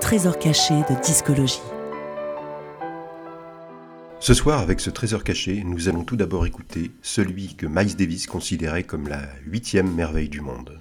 Trésor caché de discologie. Ce soir, avec ce trésor caché, nous allons tout d'abord écouter celui que Miles Davis considérait comme la huitième merveille du monde.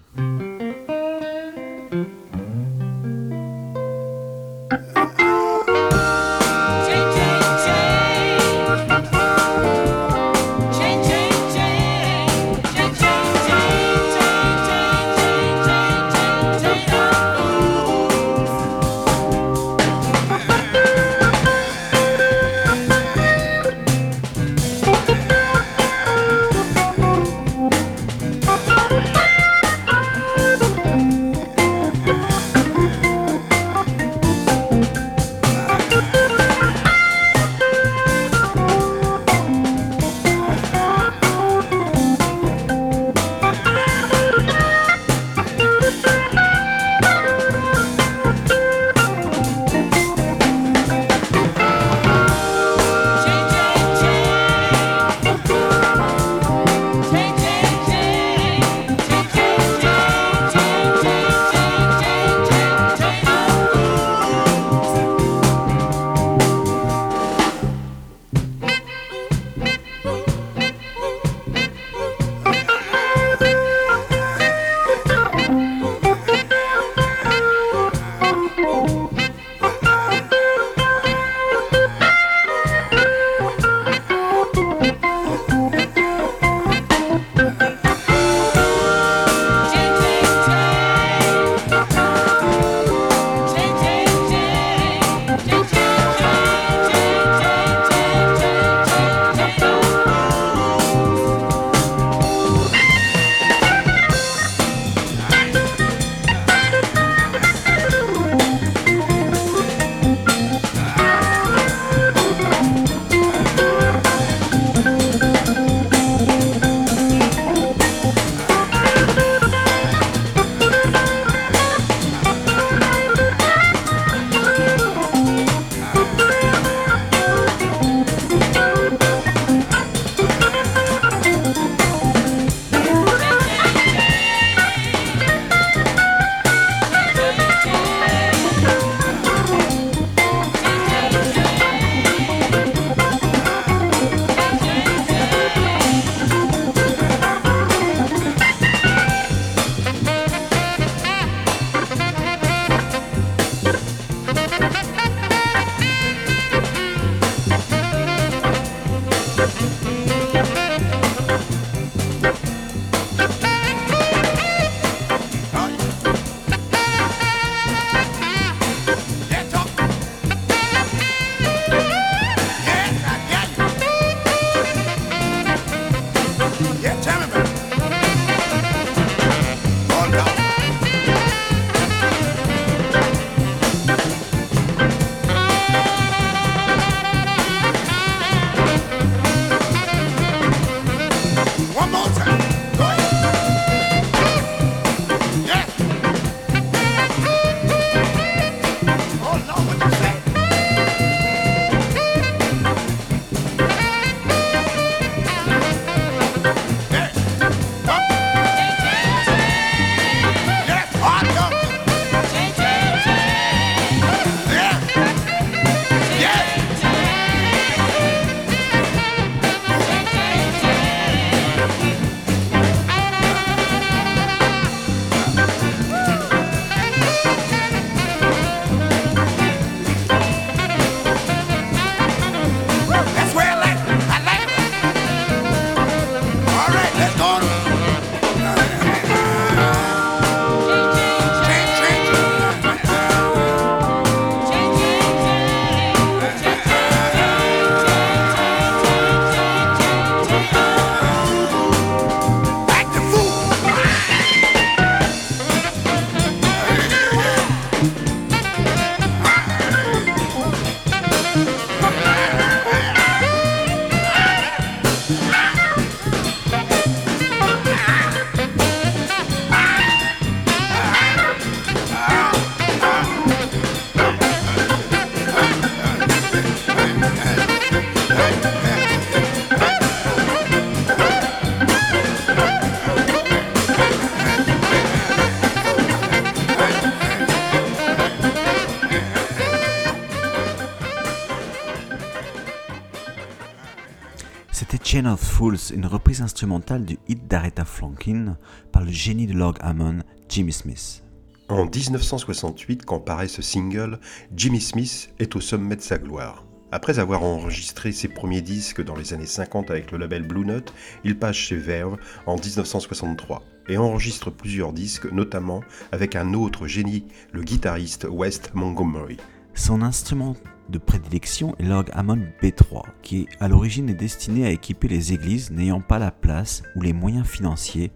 Fools, une reprise instrumentale du hit d'Aretha Franklin par le génie de l'orgue Hammond, Jimmy Smith. En 1968, quand paraît ce single, Jimmy Smith est au sommet de sa gloire. Après avoir enregistré ses premiers disques dans les années 50 avec le label Blue Note, il passe chez Verve en 1963 et enregistre plusieurs disques, notamment avec un autre génie, le guitariste West Montgomery. Son instrument de prédilection est l'orgue Hammond B3, qui à l'origine est destiné à équiper les églises n'ayant pas la place ou les moyens financiers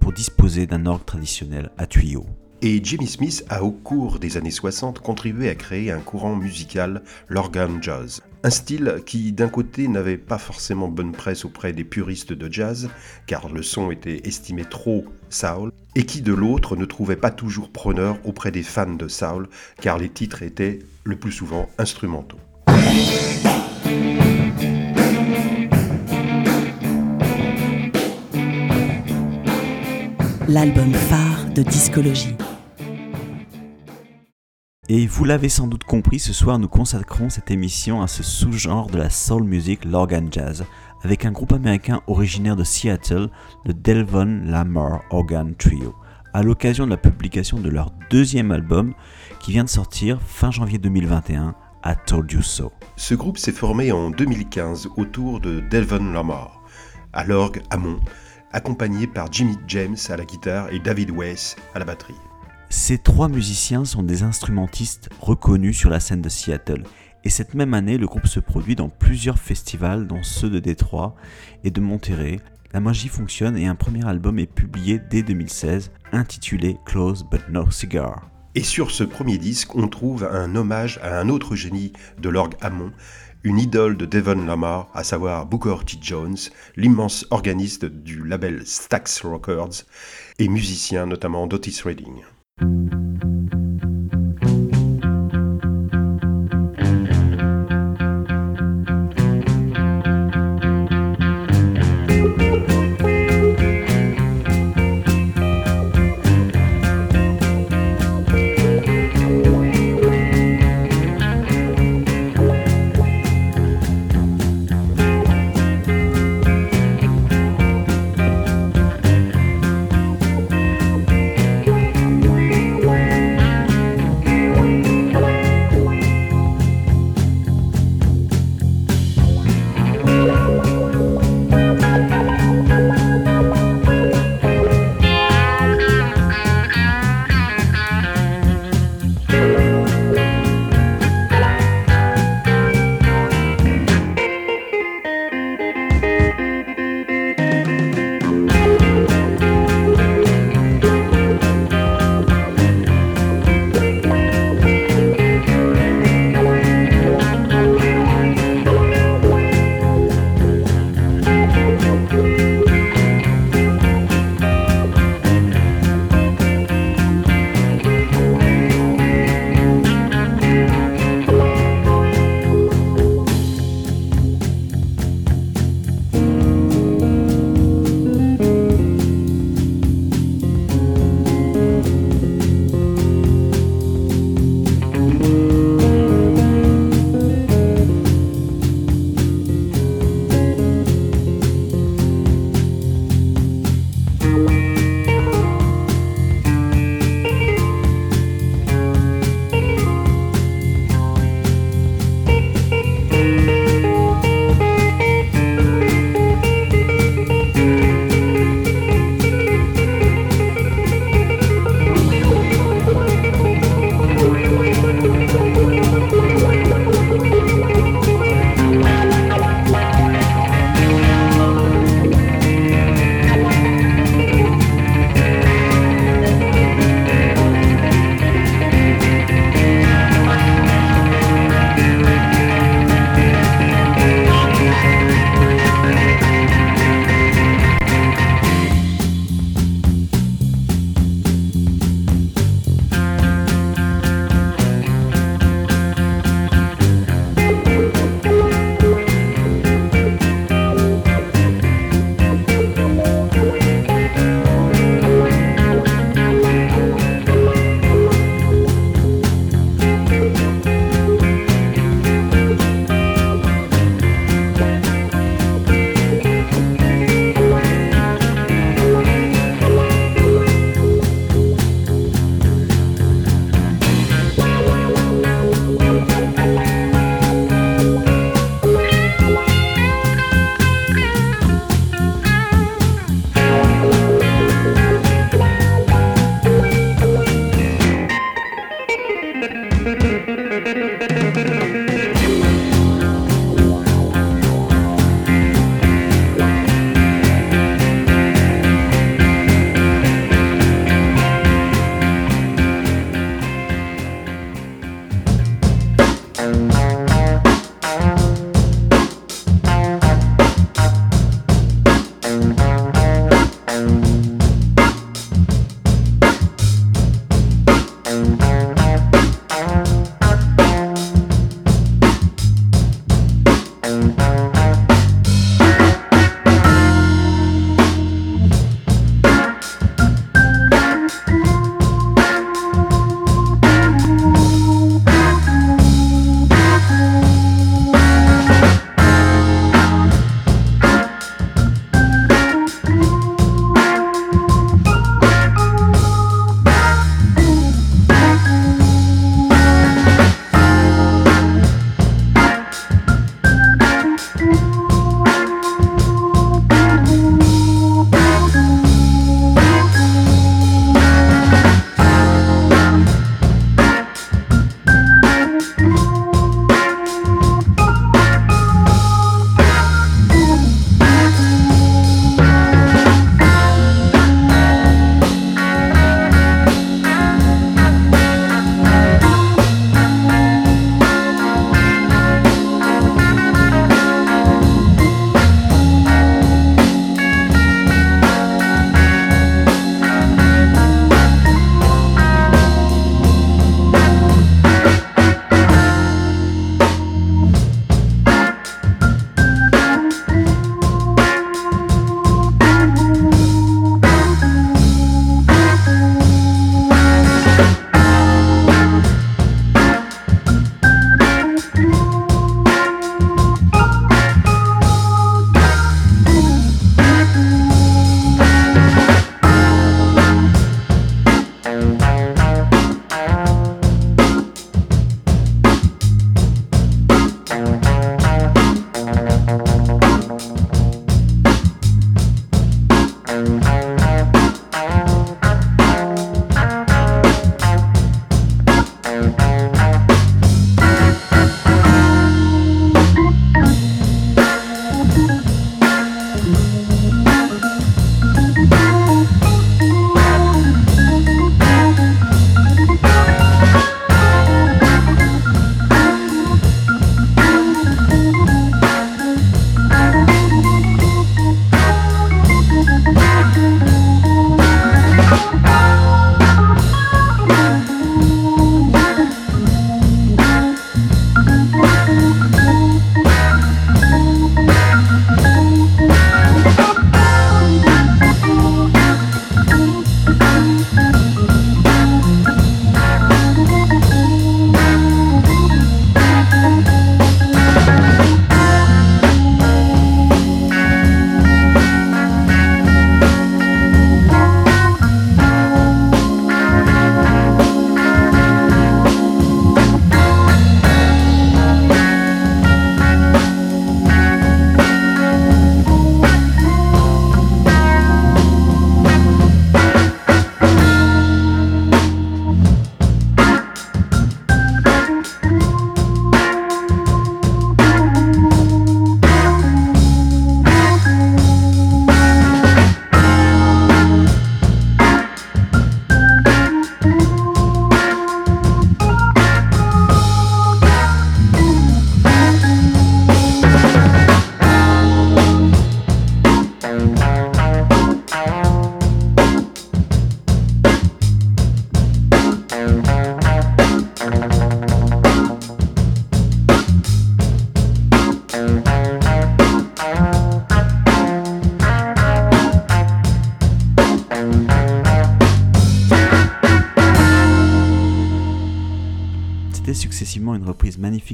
pour disposer d'un orgue traditionnel à tuyaux. Et Jimmy Smith a au cours des années 60 contribué à créer un courant musical, l'organ jazz. Un style qui d'un côté n'avait pas forcément bonne presse auprès des puristes de jazz, car le son était estimé trop soul, et qui de l'autre ne trouvait pas toujours preneur auprès des fans de soul, car les titres étaient le plus souvent instrumentaux. L'album phare de discologie. Et vous l'avez sans doute compris, ce soir nous consacrons cette émission à ce sous-genre de la soul music, l'organ jazz, avec un groupe américain originaire de Seattle, le Delvon Lamar Organ Trio, à l'occasion de la publication de leur deuxième album qui vient de sortir fin janvier 2021, I Told You So. Ce groupe s'est formé en 2015 autour de Delvon Lamar, à l'orgue Hammond, accompagné par Jimmy James à la guitare et David Weiss à la batterie. Ces trois musiciens sont des instrumentistes reconnus sur la scène de Seattle. Et cette même année, le groupe se produit dans plusieurs festivals, dont ceux de Détroit et de Monterrey. La magie fonctionne et un premier album est publié dès 2016, intitulé Close But No Cigar. Et sur ce premier disque, on trouve un hommage à un autre génie de l'orgue Hammond, une idole de Devon Lamar, à savoir Booker T. Jones, l'immense organiste du label Stax Records et musicien notamment d'Otis Redding.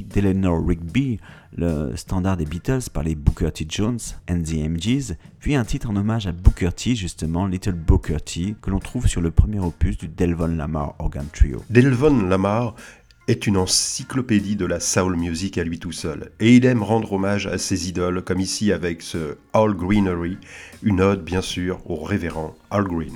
Magnifique d'Eleanor Rigby, le standard des Beatles par les Booker T. Jones and the MGs, puis un titre en hommage à Booker T, justement Little Booker T, que l'on trouve sur le premier opus du Delvon Lamar Organ Trio. Delvon Lamar est une encyclopédie de la soul music à lui tout seul, et il aime rendre hommage à ses idoles, comme ici avec ce All Greenery, une ode bien sûr au révérend Al Green.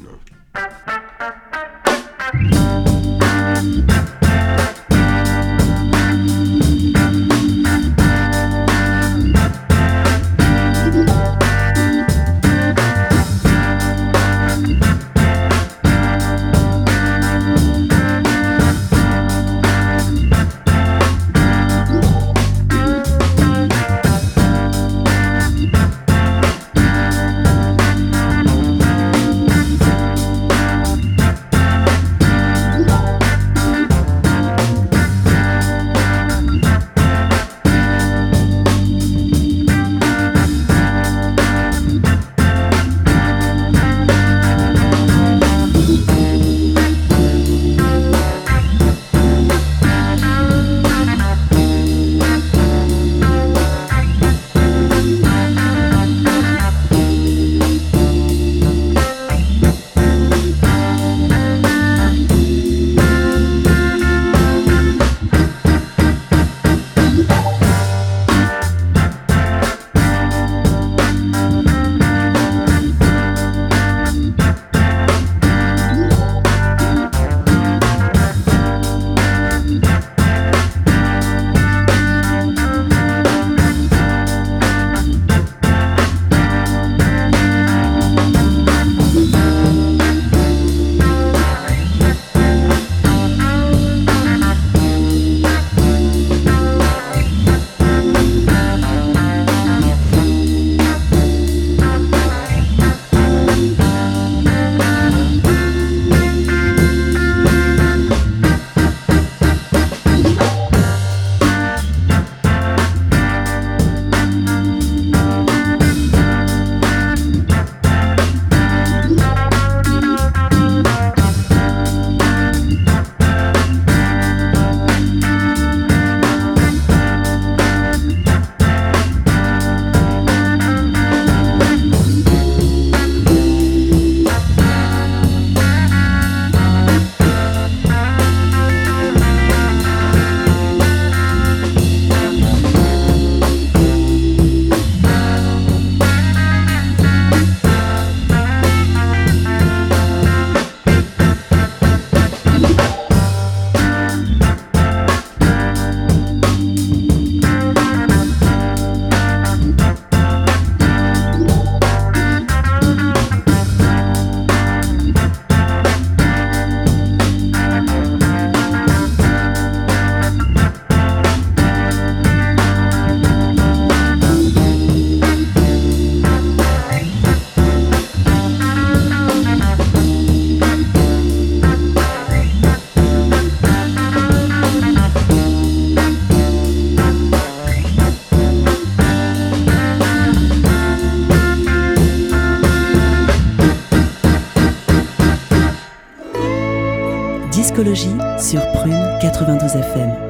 Sur Prune 92 FM.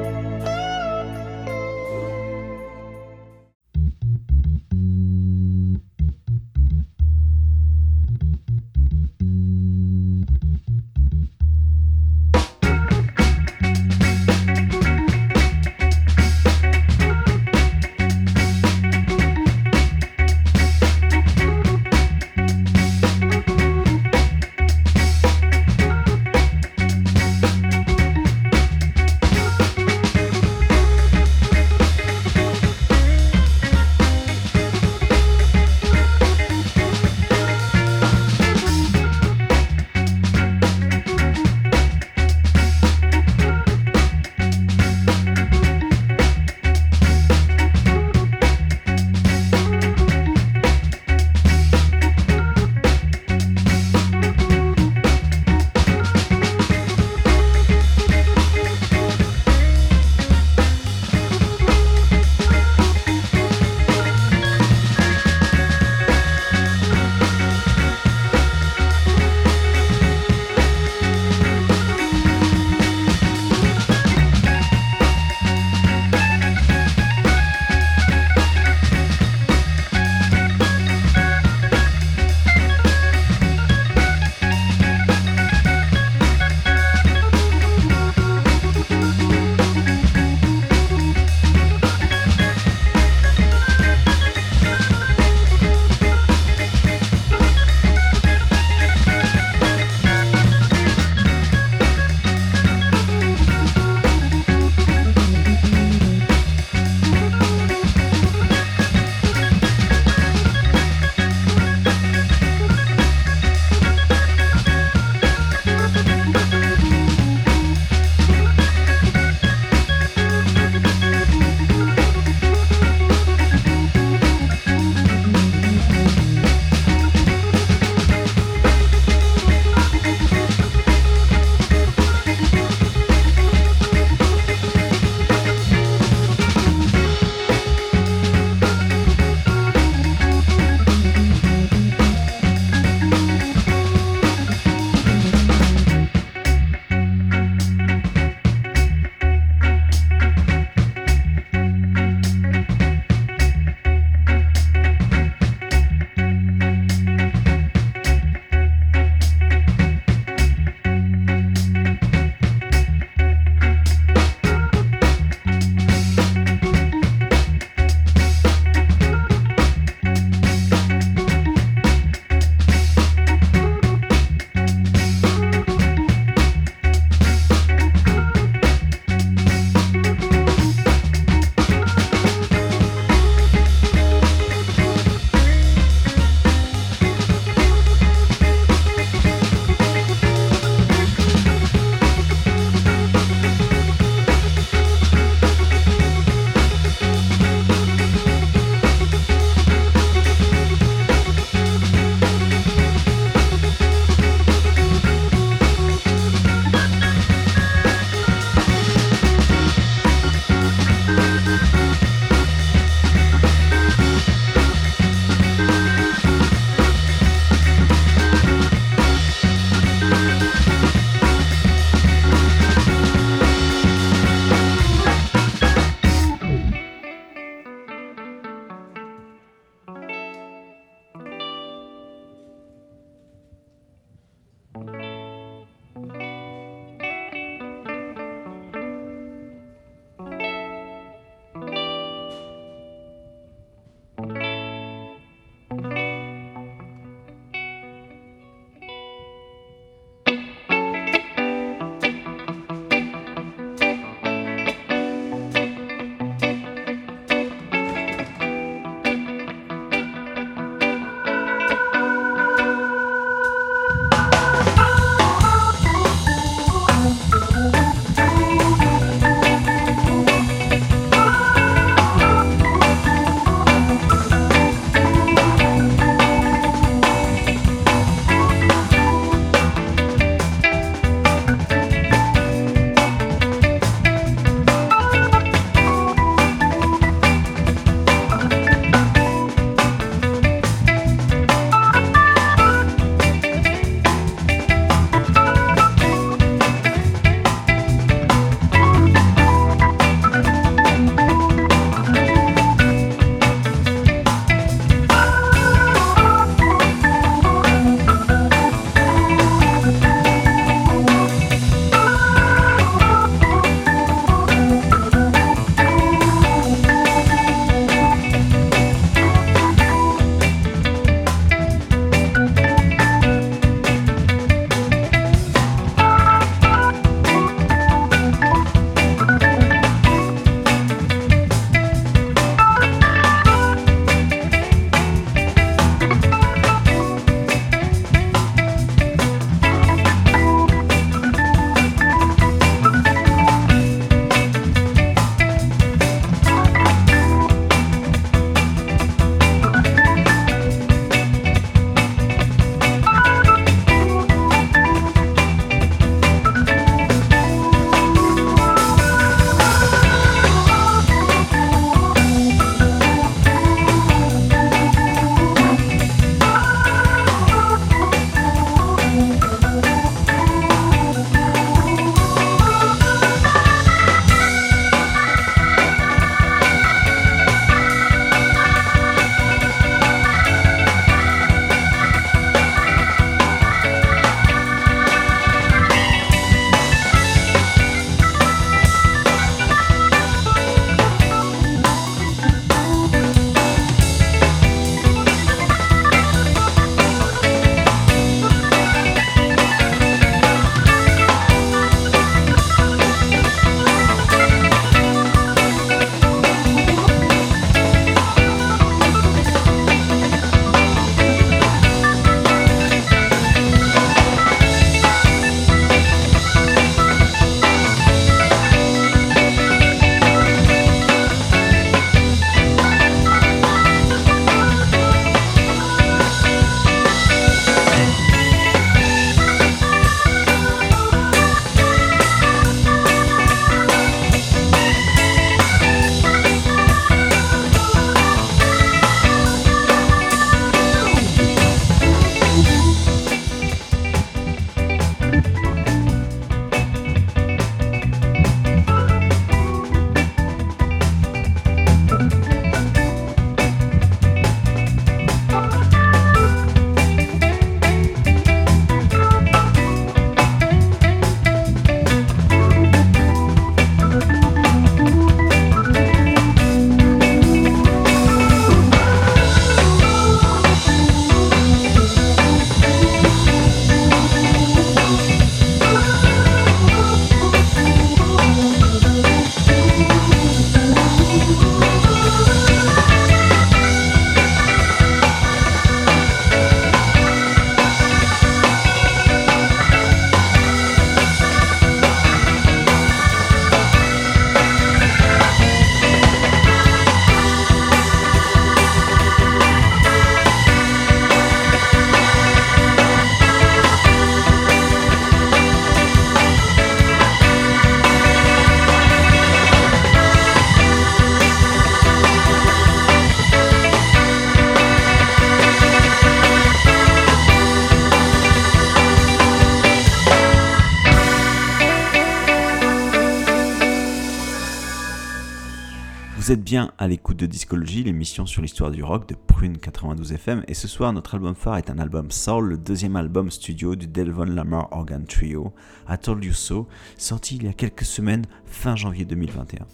Bien à l'écoute de Discologie, l'émission sur l'histoire du rock de Prune 92 FM, et ce soir notre album phare est un album soul, le deuxième album studio du Delvon Lamar Organ Trio, I Told You So, sorti il y a quelques semaines, fin janvier 2021.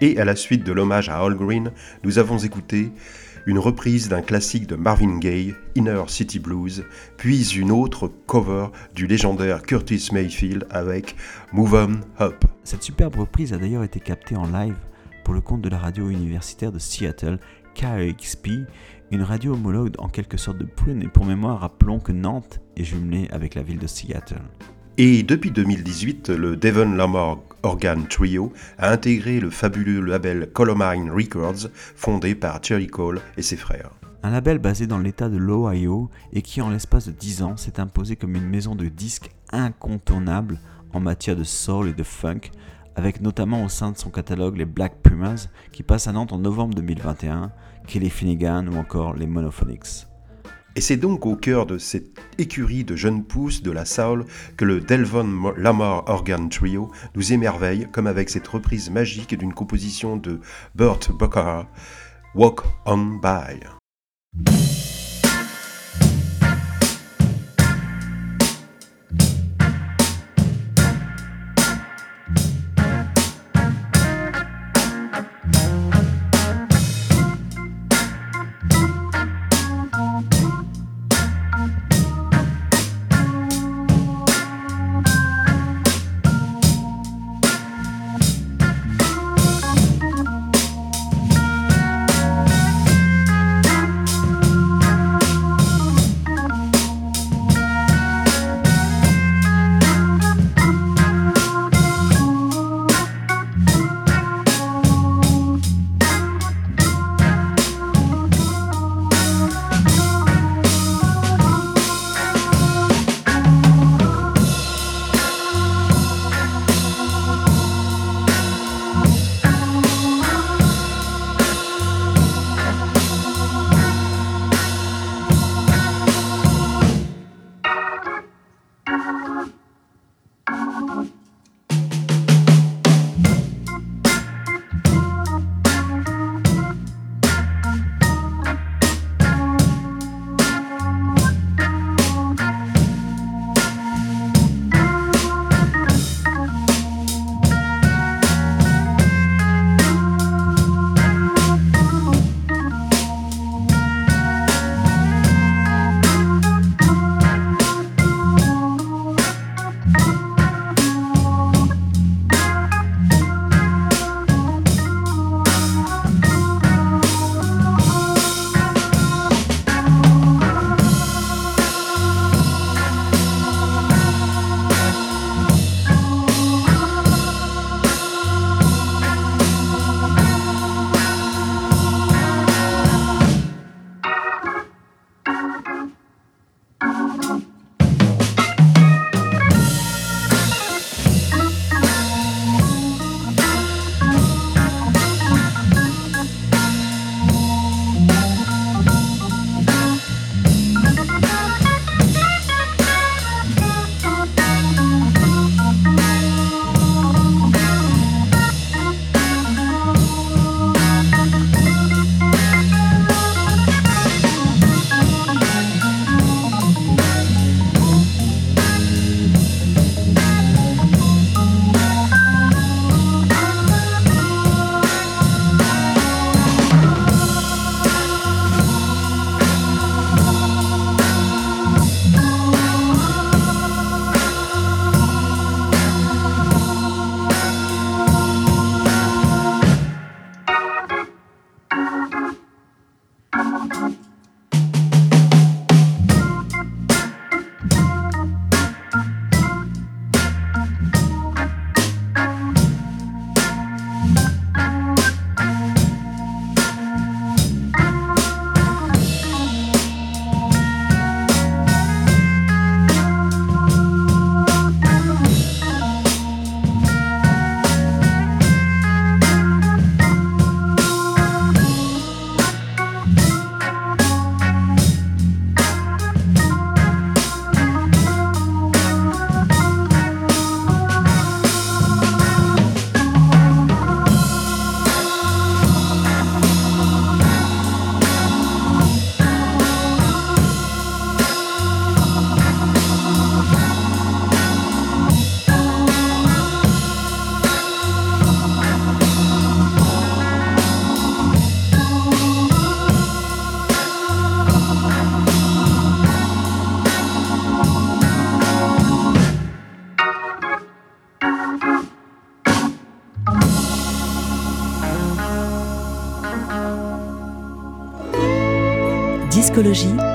Et à la suite de l'hommage à All Green, nous avons écouté une reprise d'un classique de Marvin Gaye, Inner City Blues, puis une autre cover du légendaire Curtis Mayfield avec Move On Up. Cette superbe reprise a d'ailleurs été captée en live pour le compte de la radio universitaire de Seattle, KEXP, une radio homologue en quelque sorte de Prune. Et pour mémoire, rappelons que Nantes est jumelée avec la ville de Seattle. Et depuis 2018, le Devon Lamar Organ Trio a intégré le fabuleux label Colomine Records, fondé par Cherry Cole et ses frères. Un label basé dans l'état de l'Ohio et qui, en l'espace de 10 ans, s'est imposé comme une maison de disques incontournable en matière de soul et de funk, avec notamment au sein de son catalogue les Black Pumas qui passent à Nantes en novembre 2021, Kelly Finnegan ou encore les Monophonics. Et c'est donc au cœur de cette écurie de jeunes pousses de la soul que le Delvon Lamar Organ Trio nous émerveille, comme avec cette reprise magique d'une composition de Burt Bacharach, Walk On By.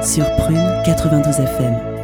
Sur Prune 92 FM.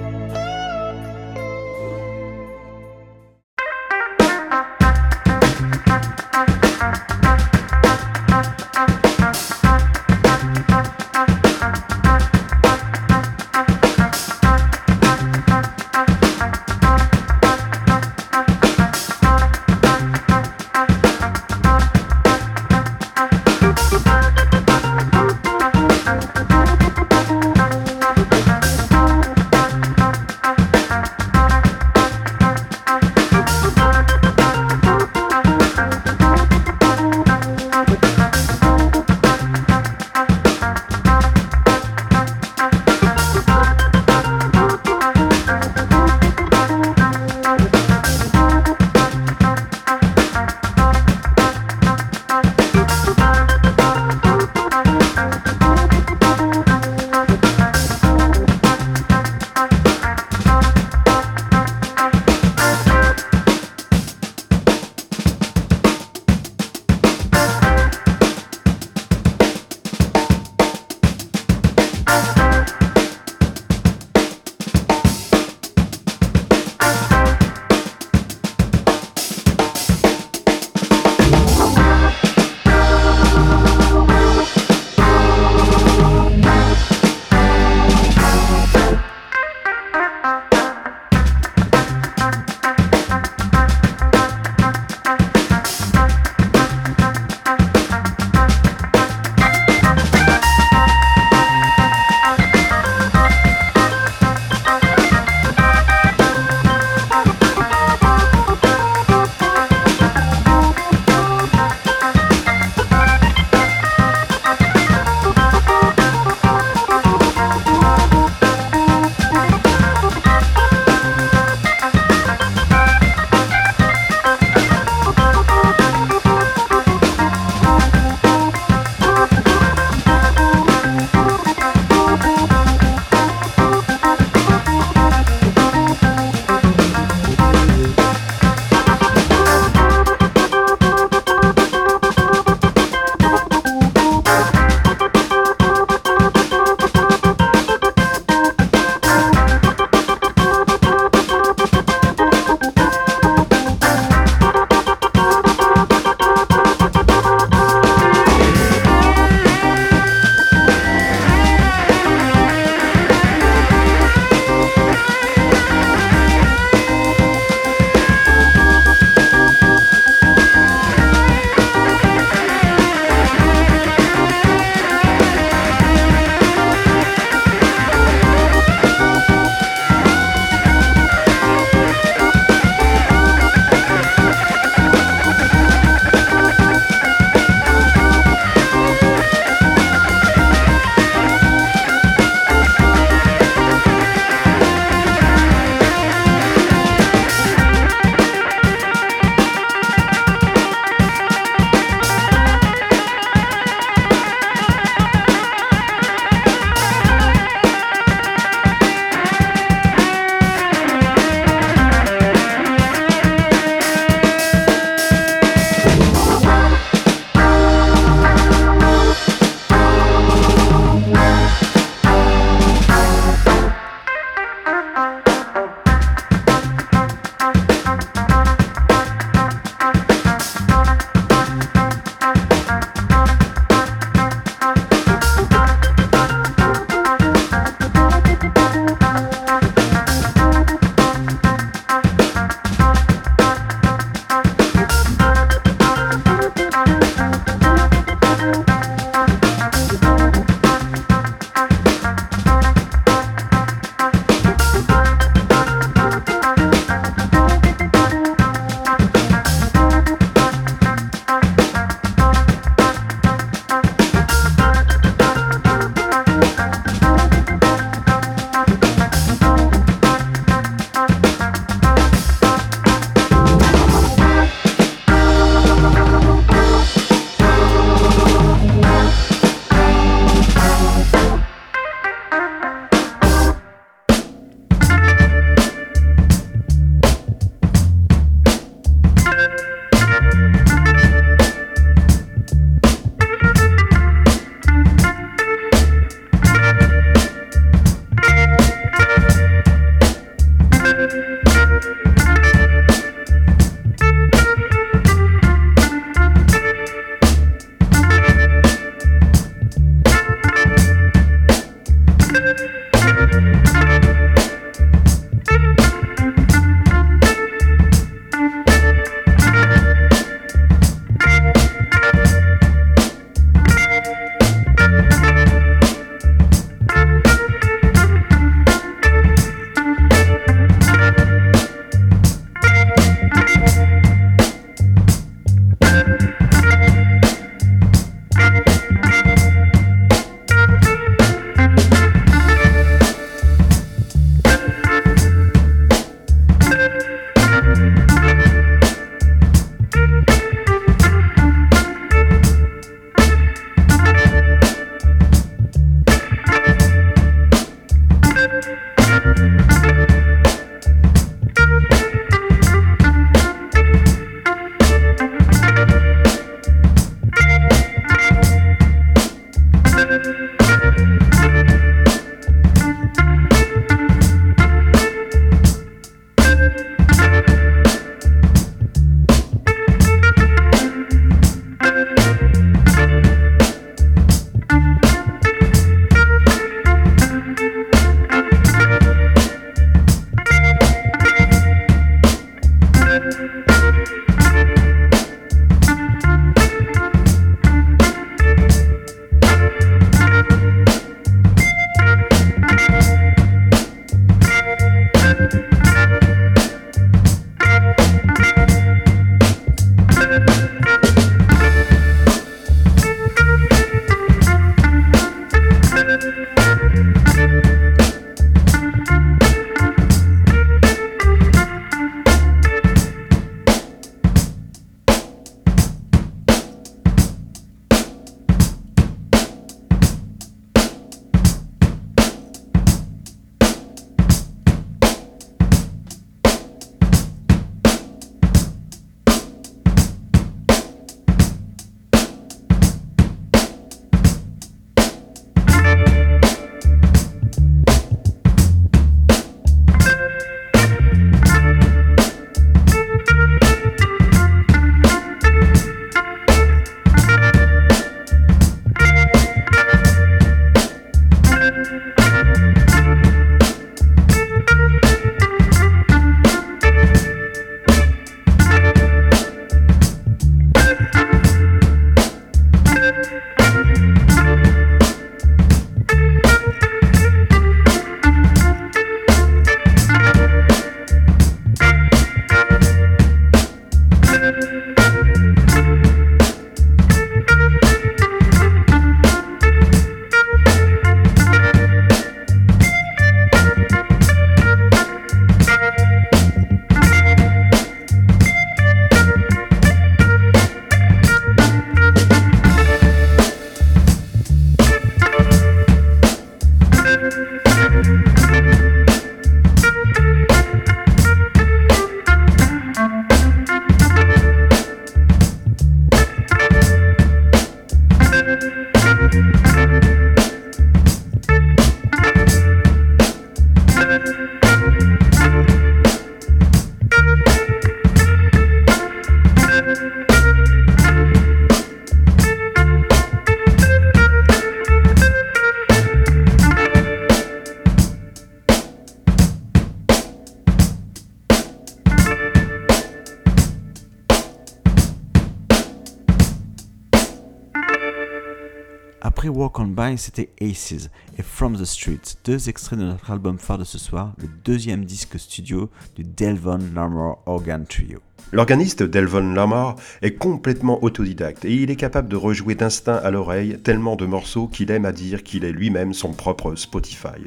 Walk On By, c'était Aces et From the Streets, deux extraits de notre album phare de ce soir, le deuxième disque studio du Delvon Lamar Organ Trio. L'organiste Delvon Lamar est complètement autodidacte et il est capable de rejouer d'instinct à l'oreille tellement de morceaux qu'il aime à dire qu'il est lui-même son propre Spotify.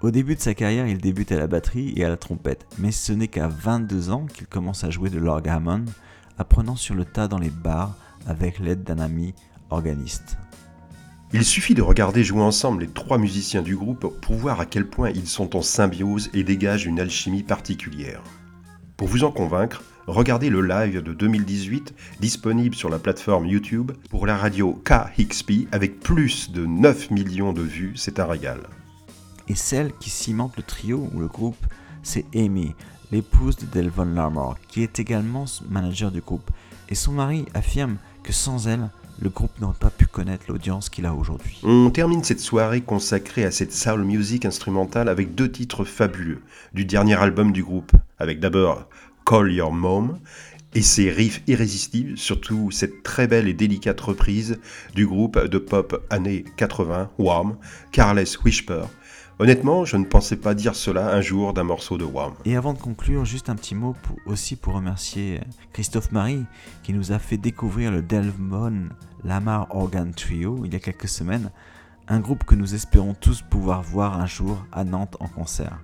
Au début de sa carrière, il débute à la batterie et à la trompette, mais ce n'est qu'à 22 ans qu'il commence à jouer de l'orgue Hammond, apprenant sur le tas dans les bars avec l'aide d'un ami organiste. Il suffit de regarder jouer ensemble les trois musiciens du groupe pour voir à quel point ils sont en symbiose et dégagent une alchimie particulière. Pour vous en convaincre, regardez le live de 2018 disponible sur la plateforme YouTube pour la radio KXP avec plus de 9 millions de vues, c'est un régal. Et celle qui cimente le trio ou le groupe, c'est Amy, l'épouse de Delvon Lamar, qui est également manager du groupe. Et son mari affirme que sans elle, le groupe n'aurait pas pu connaître l'audience qu'il a aujourd'hui. On termine cette soirée consacrée à cette soul music instrumentale avec deux titres fabuleux du dernier album du groupe, avec d'abord Call Your Mom et ses riffs irrésistibles, surtout cette très belle et délicate reprise du groupe de pop années 80, Wham, Careless Whisper, Honnêtement, je ne pensais pas dire cela un jour d'un morceau de Wham. Et avant de conclure, juste un petit mot aussi pour remercier Christophe Marie qui nous a fait découvrir le Delvon Lamar Organ Trio il y a quelques semaines, un groupe que nous espérons tous pouvoir voir un jour à Nantes en concert.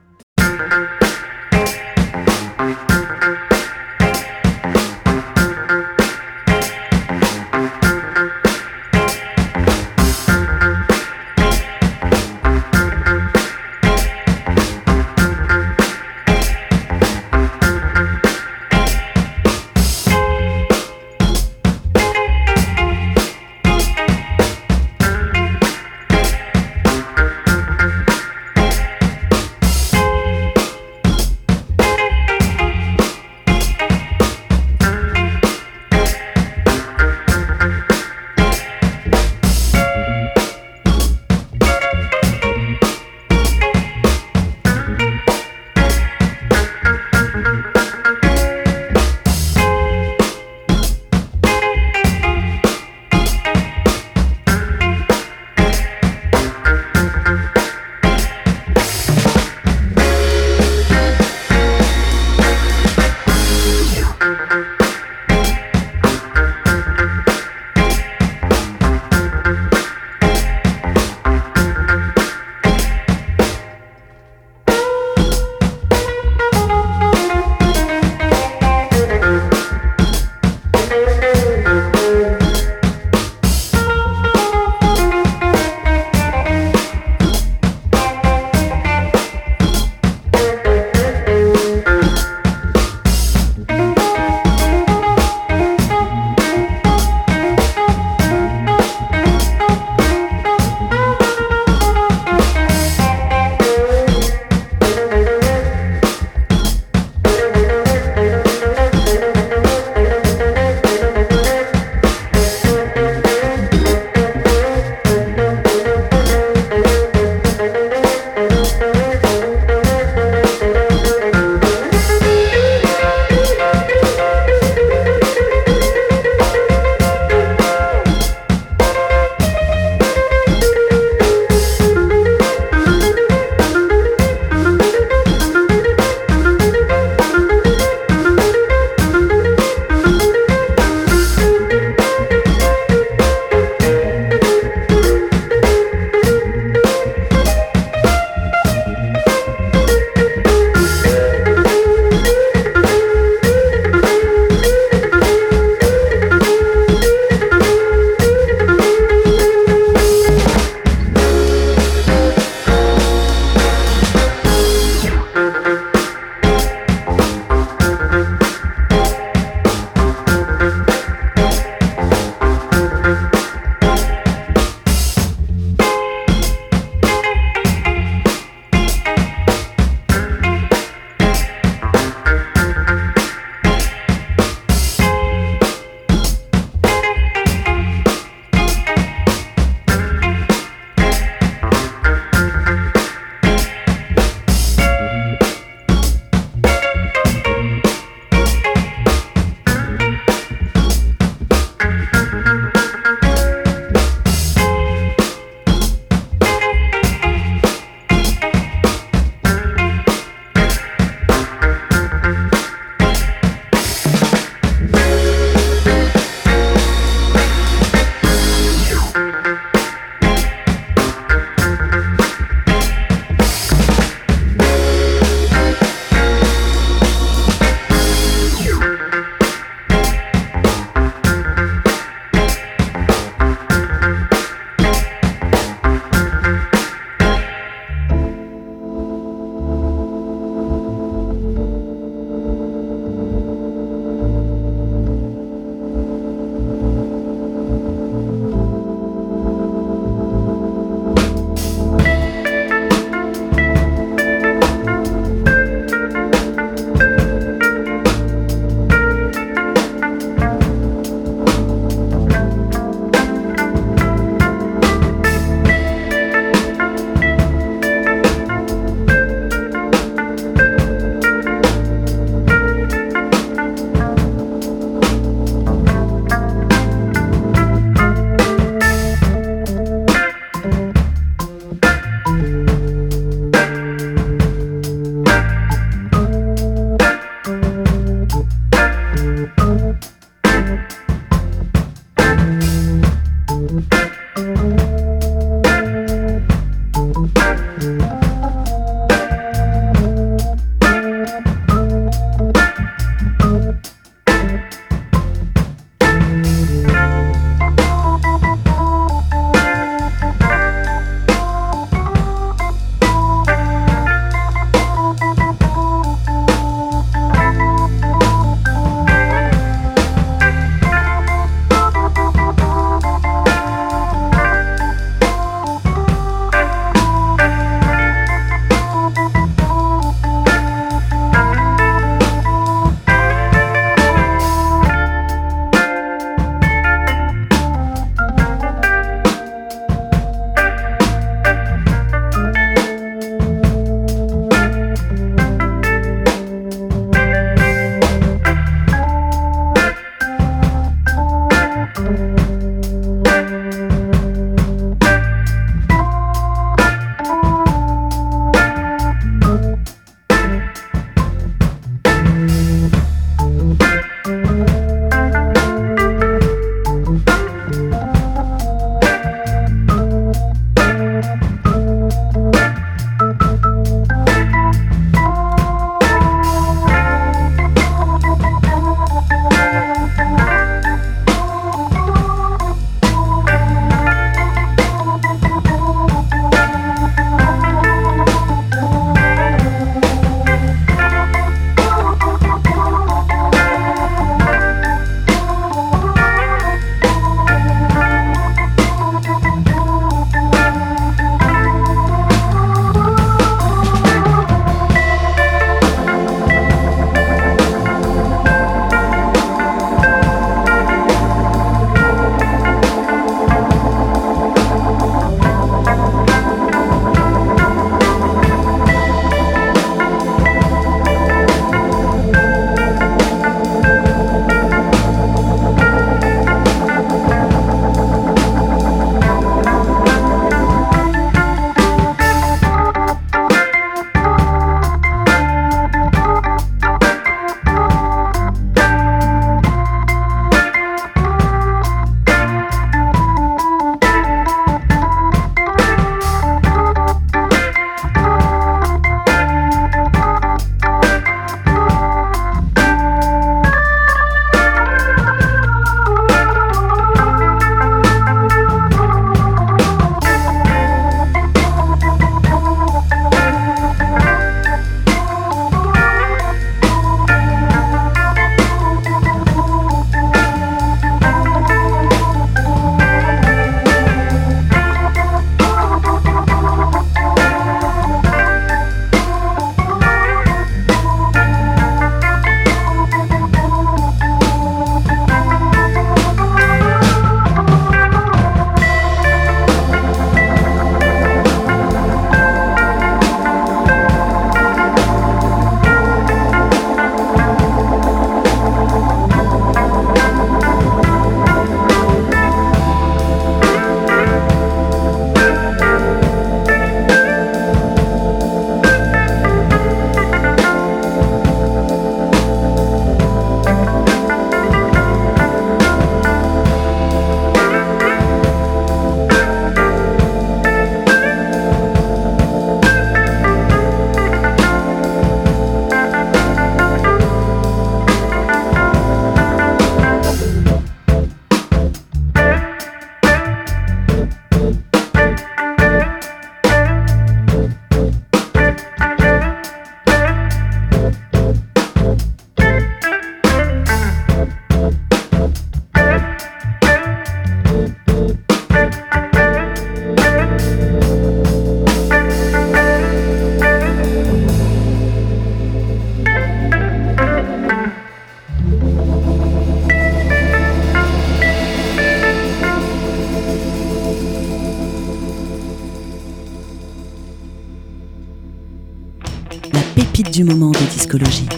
Pépites du moment de discologie.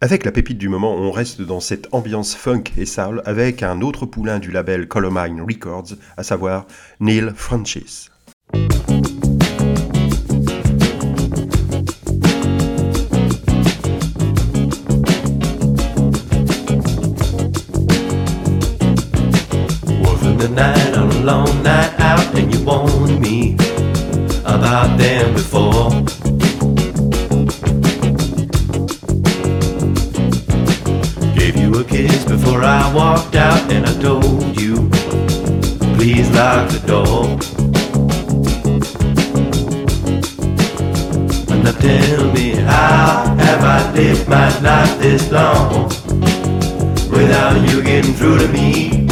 Avec la pépite du moment, on reste dans cette ambiance funk et soul avec un autre poulain du label Colomine Records, à savoir Neil Francis. The night on a long night out and you warned me about them before. Gave you a kiss before I walked out and I told you, please lock the door. Now tell me how have I lived my life this long without you getting through to me?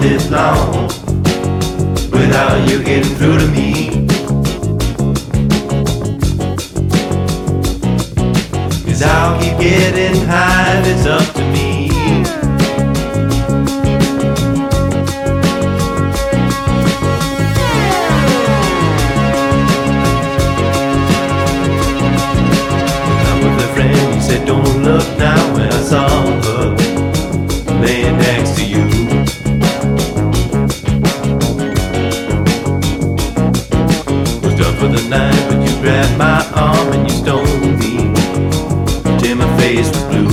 This long without you getting through to me? Cause I'll keep getting high it's up to me. I'm a friend, he said, Don't look now when I saw you till my face was blue.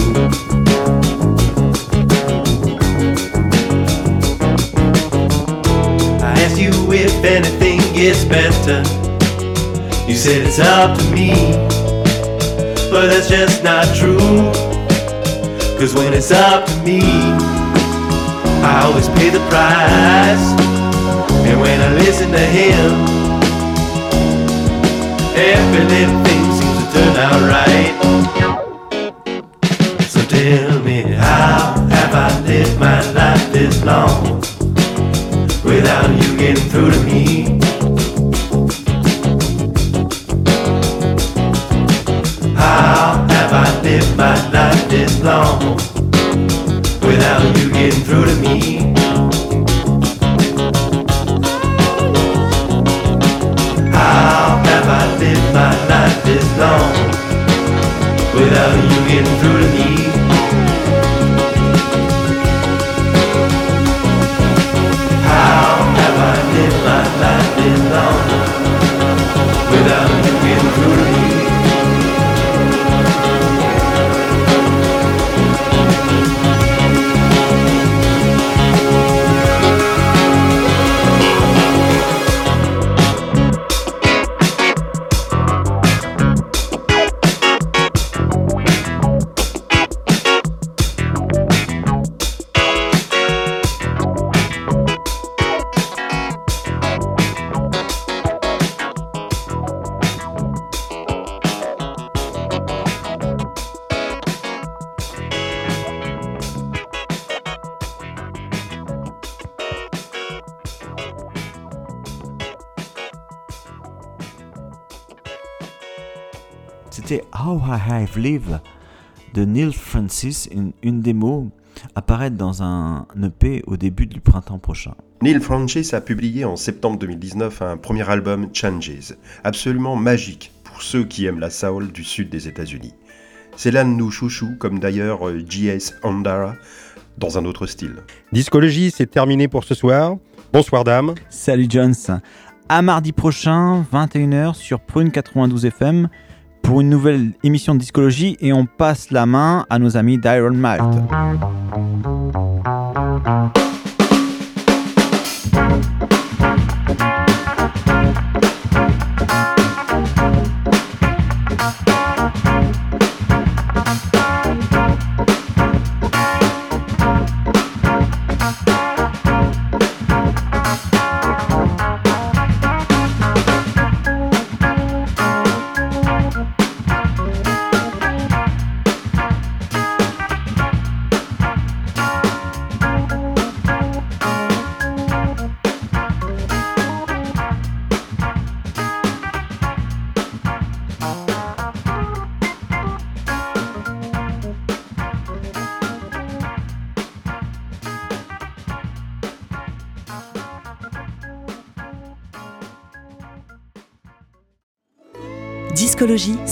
I asked you if anything gets better. You said it's up to me, but that's just not true. Cause when it's up to me, I always pay the price. And when I listen to him, every little thing turn out right. So tell me, how have I lived my life this long without you getting through to me? coming through to me. C'était How I Have Lived de Neil Francis, une, une démo apparaître dans un EP au début du printemps prochain. Neil Francis a publié en septembre 2019 un premier album Changes, absolument magique pour ceux qui aiment la soul du sud des États-Unis. C'est l'un de nos chouchous, comme d'ailleurs euh, J.S. Andara, dans un autre style. Discologie, c'est terminé pour ce soir. Bonsoir dame. Salut Jones. À mardi prochain, 21h sur Prune 92 FM pour une nouvelle émission de discologie et on passe la main à nos amis d'Iron Malt.